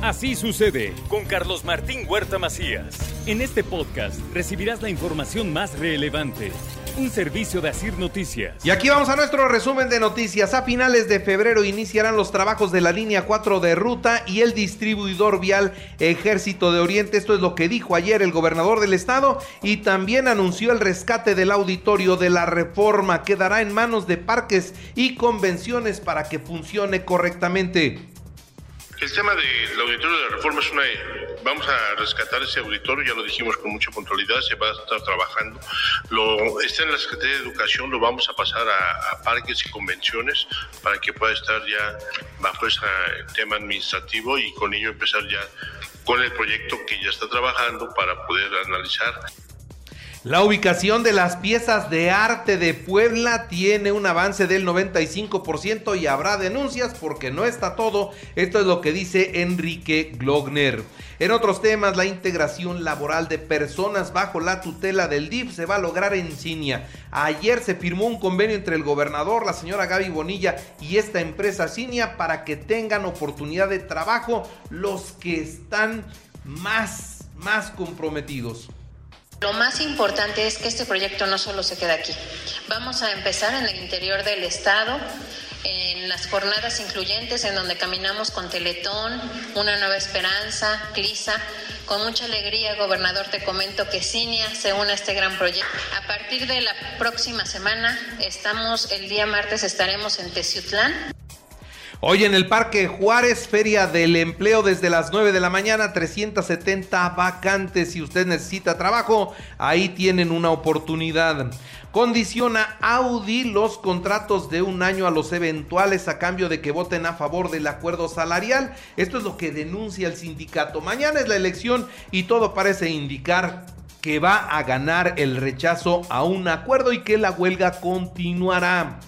Así sucede con Carlos Martín Huerta Macías. En este podcast recibirás la información más relevante. Un servicio de Asir Noticias. Y aquí vamos a nuestro resumen de noticias. A finales de febrero iniciarán los trabajos de la línea 4 de ruta y el distribuidor vial Ejército de Oriente. Esto es lo que dijo ayer el gobernador del estado y también anunció el rescate del auditorio de la reforma. Quedará en manos de parques y convenciones para que funcione correctamente. El tema del auditorio de la reforma es una... Vamos a rescatar ese auditorio, ya lo dijimos con mucha puntualidad, se va a estar trabajando. Lo, está en la Secretaría de Educación, lo vamos a pasar a, parques y convenciones para que pueda estar ya bajo ese tema administrativo y con ello empezar ya con el proyecto que ya está trabajando para poder analizar. La ubicación de las piezas de arte de Puebla tiene un avance del 95% y habrá denuncias porque no está todo. Esto es lo que dice Enrique Glogner. En otros temas, la integración laboral de personas bajo la tutela del DIF se va a lograr en Cinia. Ayer se firmó un convenio entre el gobernador, la señora Gaby Bonilla y esta empresa Cinia para que tengan oportunidad de trabajo los que están más, más comprometidos. Lo más importante es que este proyecto no solo se queda aquí. Vamos a empezar en el interior del estado, en las jornadas incluyentes en donde caminamos con Teletón, Una Nueva Esperanza, CLISA. Con mucha alegría, gobernador, te comento que CINIA se une a este gran proyecto. A partir de la próxima semana, estamos, el día martes estaremos en Teciutlán. Hoy en el Parque Juárez, Feria del Empleo desde las 9 de la mañana, 370 vacantes. Si usted necesita trabajo, ahí tienen una oportunidad. Condiciona Audi los contratos de un año a los eventuales a cambio de que voten a favor del acuerdo salarial. Esto es lo que denuncia el sindicato. Mañana es la elección y todo parece indicar que va a ganar el rechazo a un acuerdo y que la huelga continuará.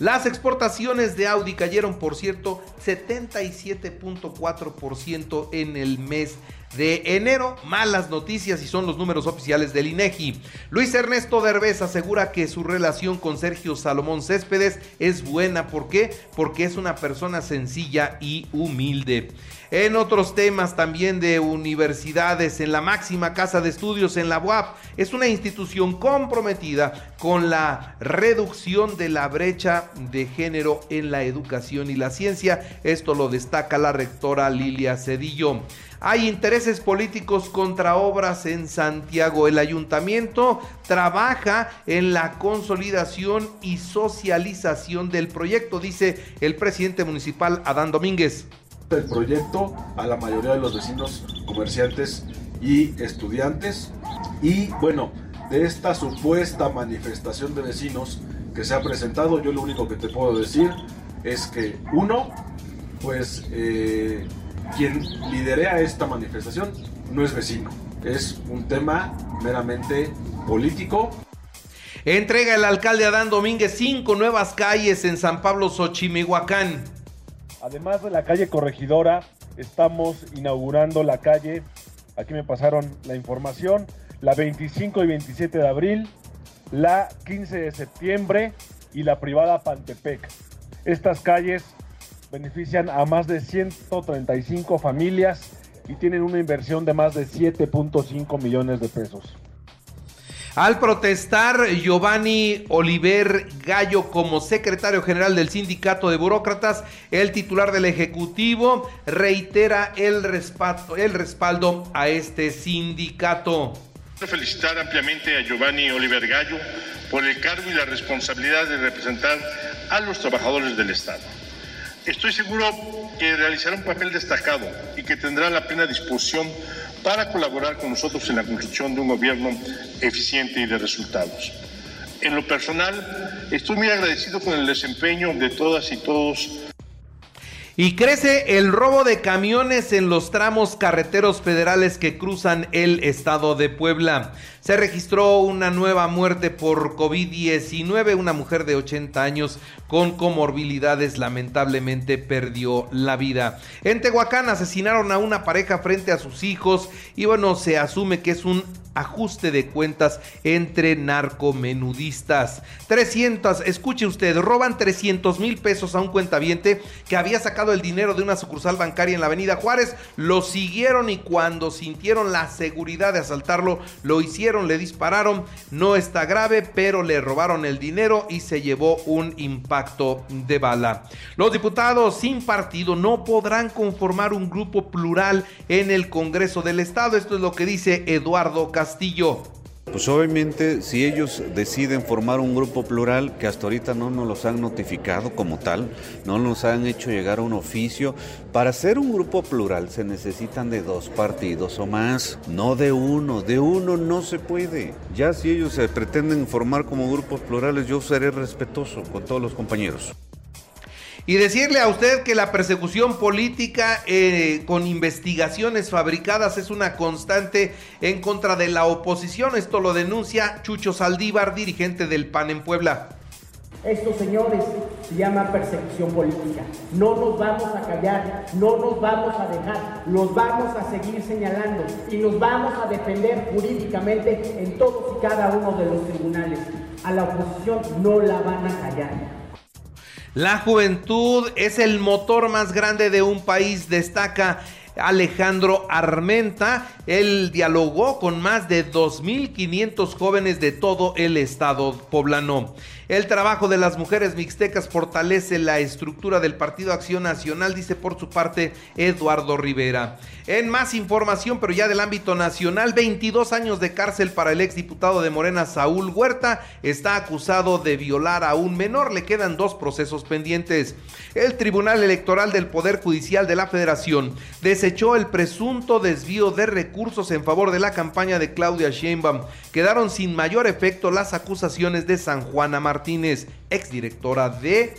Las exportaciones de Audi cayeron, por cierto, 77.4% en el mes de enero. Malas noticias y son los números oficiales del INEGI. Luis Ernesto Derbez asegura que su relación con Sergio Salomón Céspedes es buena. ¿Por qué? Porque es una persona sencilla y humilde. En otros temas también de universidades, en la máxima casa de estudios en la UAP, es una institución comprometida con la reducción de la brecha de género en la educación y la ciencia. Esto lo destaca la rectora Lilia Cedillo. Hay intereses políticos contra obras en Santiago. El ayuntamiento trabaja en la consolidación y socialización del proyecto, dice el presidente municipal Adán Domínguez el proyecto a la mayoría de los vecinos, comerciantes y estudiantes. Y bueno, de esta supuesta manifestación de vecinos que se ha presentado, yo lo único que te puedo decir es que uno, pues eh, quien liderea esta manifestación no es vecino, es un tema meramente político. Entrega el alcalde Adán Domínguez cinco nuevas calles en San Pablo Xochimihuacán. Además de la calle Corregidora, estamos inaugurando la calle, aquí me pasaron la información, la 25 y 27 de abril, la 15 de septiembre y la privada Pantepec. Estas calles benefician a más de 135 familias y tienen una inversión de más de 7.5 millones de pesos. Al protestar Giovanni Oliver Gallo como secretario general del sindicato de burócratas, el titular del Ejecutivo reitera el respaldo, el respaldo a este sindicato. Quiero felicitar ampliamente a Giovanni Oliver Gallo por el cargo y la responsabilidad de representar a los trabajadores del Estado. Estoy seguro que realizará un papel destacado y que tendrá la plena disposición para colaborar con nosotros en la construcción de un gobierno eficiente y de resultados. En lo personal, estoy muy agradecido con el desempeño de todas y todos y crece el robo de camiones en los tramos carreteros federales que cruzan el estado de Puebla. Se registró una nueva muerte por COVID-19. Una mujer de 80 años con comorbilidades lamentablemente perdió la vida. En Tehuacán asesinaron a una pareja frente a sus hijos y bueno, se asume que es un ajuste de cuentas entre narcomenudistas. 300, escuche usted, roban 300 mil pesos a un cuentaviente que había sacado el dinero de una sucursal bancaria en la avenida Juárez, lo siguieron y cuando sintieron la seguridad de asaltarlo, lo hicieron, le dispararon, no está grave, pero le robaron el dinero y se llevó un impacto de bala. Los diputados sin partido no podrán conformar un grupo plural en el Congreso del Estado, esto es lo que dice Eduardo Castillo. Pues obviamente si ellos deciden formar un grupo plural que hasta ahorita no nos los han notificado como tal, no nos han hecho llegar a un oficio, para ser un grupo plural se necesitan de dos partidos o más, no de uno, de uno no se puede. Ya si ellos se pretenden formar como grupos plurales, yo seré respetuoso con todos los compañeros. Y decirle a usted que la persecución política eh, con investigaciones fabricadas es una constante en contra de la oposición. Esto lo denuncia Chucho Saldívar, dirigente del PAN en Puebla. Esto, señores, se llama persecución política. No nos vamos a callar, no nos vamos a dejar, los vamos a seguir señalando y nos vamos a defender jurídicamente en todos y cada uno de los tribunales. A la oposición no la van a callar. La juventud es el motor más grande de un país, destaca Alejandro Armenta. Él dialogó con más de 2.500 jóvenes de todo el estado poblano. El trabajo de las mujeres mixtecas fortalece la estructura del Partido Acción Nacional, dice por su parte Eduardo Rivera. En más información, pero ya del ámbito nacional, 22 años de cárcel para el exdiputado de Morena Saúl Huerta. Está acusado de violar a un menor. Le quedan dos procesos pendientes. El Tribunal Electoral del Poder Judicial de la Federación el presunto desvío de recursos en favor de la campaña de Claudia Sheinbaum. Quedaron sin mayor efecto las acusaciones de San Juan Amar Martínez, exdirectora de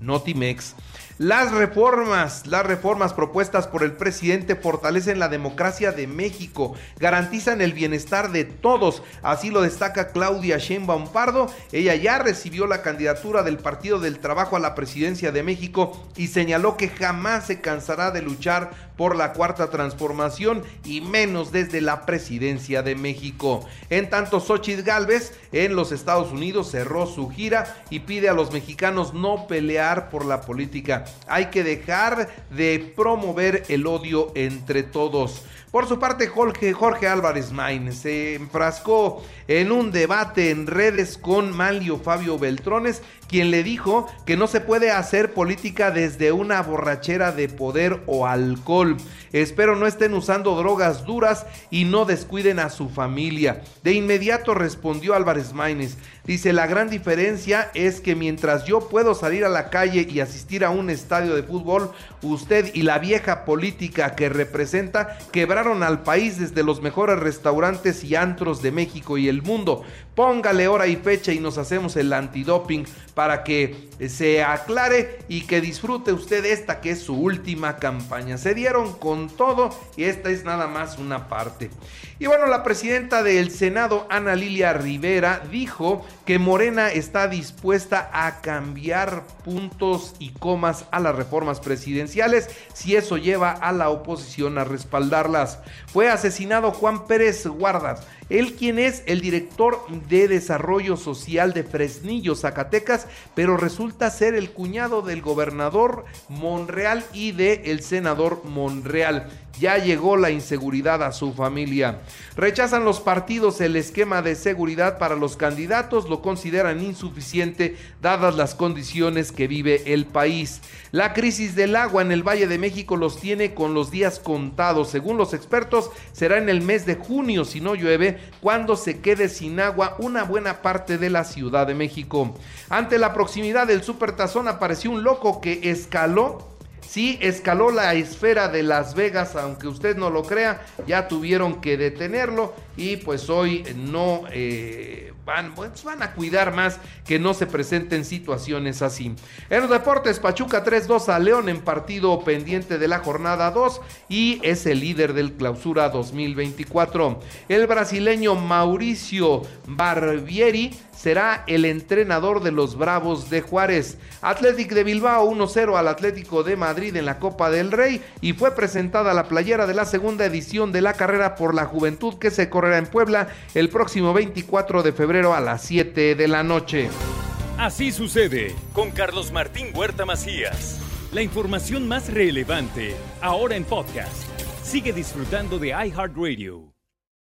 Notimex. Las reformas, las reformas propuestas por el presidente fortalecen la democracia de México, garantizan el bienestar de todos, así lo destaca Claudia Sheinbaum Pardo. Ella ya recibió la candidatura del Partido del Trabajo a la presidencia de México y señaló que jamás se cansará de luchar por la cuarta transformación y menos desde la presidencia de México. En tanto, Xochitl Galvez en los Estados Unidos cerró su gira y pide a los mexicanos no pelear por la política. Hay que dejar de promover el odio entre todos. Por su parte, Jorge, Álvarez Main se enfrascó en un debate en redes con Malio Fabio Beltrones, quien le dijo que no se puede hacer política desde una borrachera de poder o alcohol. Espero no estén usando drogas duras y no descuiden a su familia. De inmediato respondió Álvarez Maínez. Dice, la gran diferencia es que mientras yo puedo salir a la calle y asistir a un estadio de fútbol, usted y la vieja política que representa al país desde los mejores restaurantes y antros de México y el mundo. Póngale hora y fecha y nos hacemos el antidoping para que se aclare y que disfrute usted esta que es su última campaña. Se dieron con todo y esta es nada más una parte. Y bueno, la presidenta del Senado, Ana Lilia Rivera, dijo que Morena está dispuesta a cambiar puntos y comas a las reformas presidenciales si eso lleva a la oposición a respaldarlas. Fue asesinado Juan Pérez Guardas él quien es el director de desarrollo social de Fresnillo, Zacatecas, pero resulta ser el cuñado del gobernador Monreal y del el senador Monreal. Ya llegó la inseguridad a su familia. Rechazan los partidos el esquema de seguridad para los candidatos, lo consideran insuficiente dadas las condiciones que vive el país. La crisis del agua en el Valle de México los tiene con los días contados. Según los expertos, será en el mes de junio, si no llueve, cuando se quede sin agua una buena parte de la Ciudad de México. Ante la proximidad del Supertazón apareció un loco que escaló Sí, escaló la esfera de Las Vegas, aunque usted no lo crea, ya tuvieron que detenerlo y pues hoy no eh, van, pues van a cuidar más que no se presenten situaciones así. En los deportes, Pachuca 3-2 a León en partido pendiente de la jornada 2 y es el líder del clausura 2024. El brasileño Mauricio Barbieri será el entrenador de los Bravos de Juárez. Athletic de Bilbao 1-0 al Atlético de Madrid en la Copa del Rey y fue presentada la playera de la segunda edición de la carrera por la juventud que se correrá en Puebla el próximo 24 de febrero a las 7 de la noche. Así sucede con Carlos Martín Huerta Macías. La información más relevante ahora en podcast. Sigue disfrutando de iHeartRadio.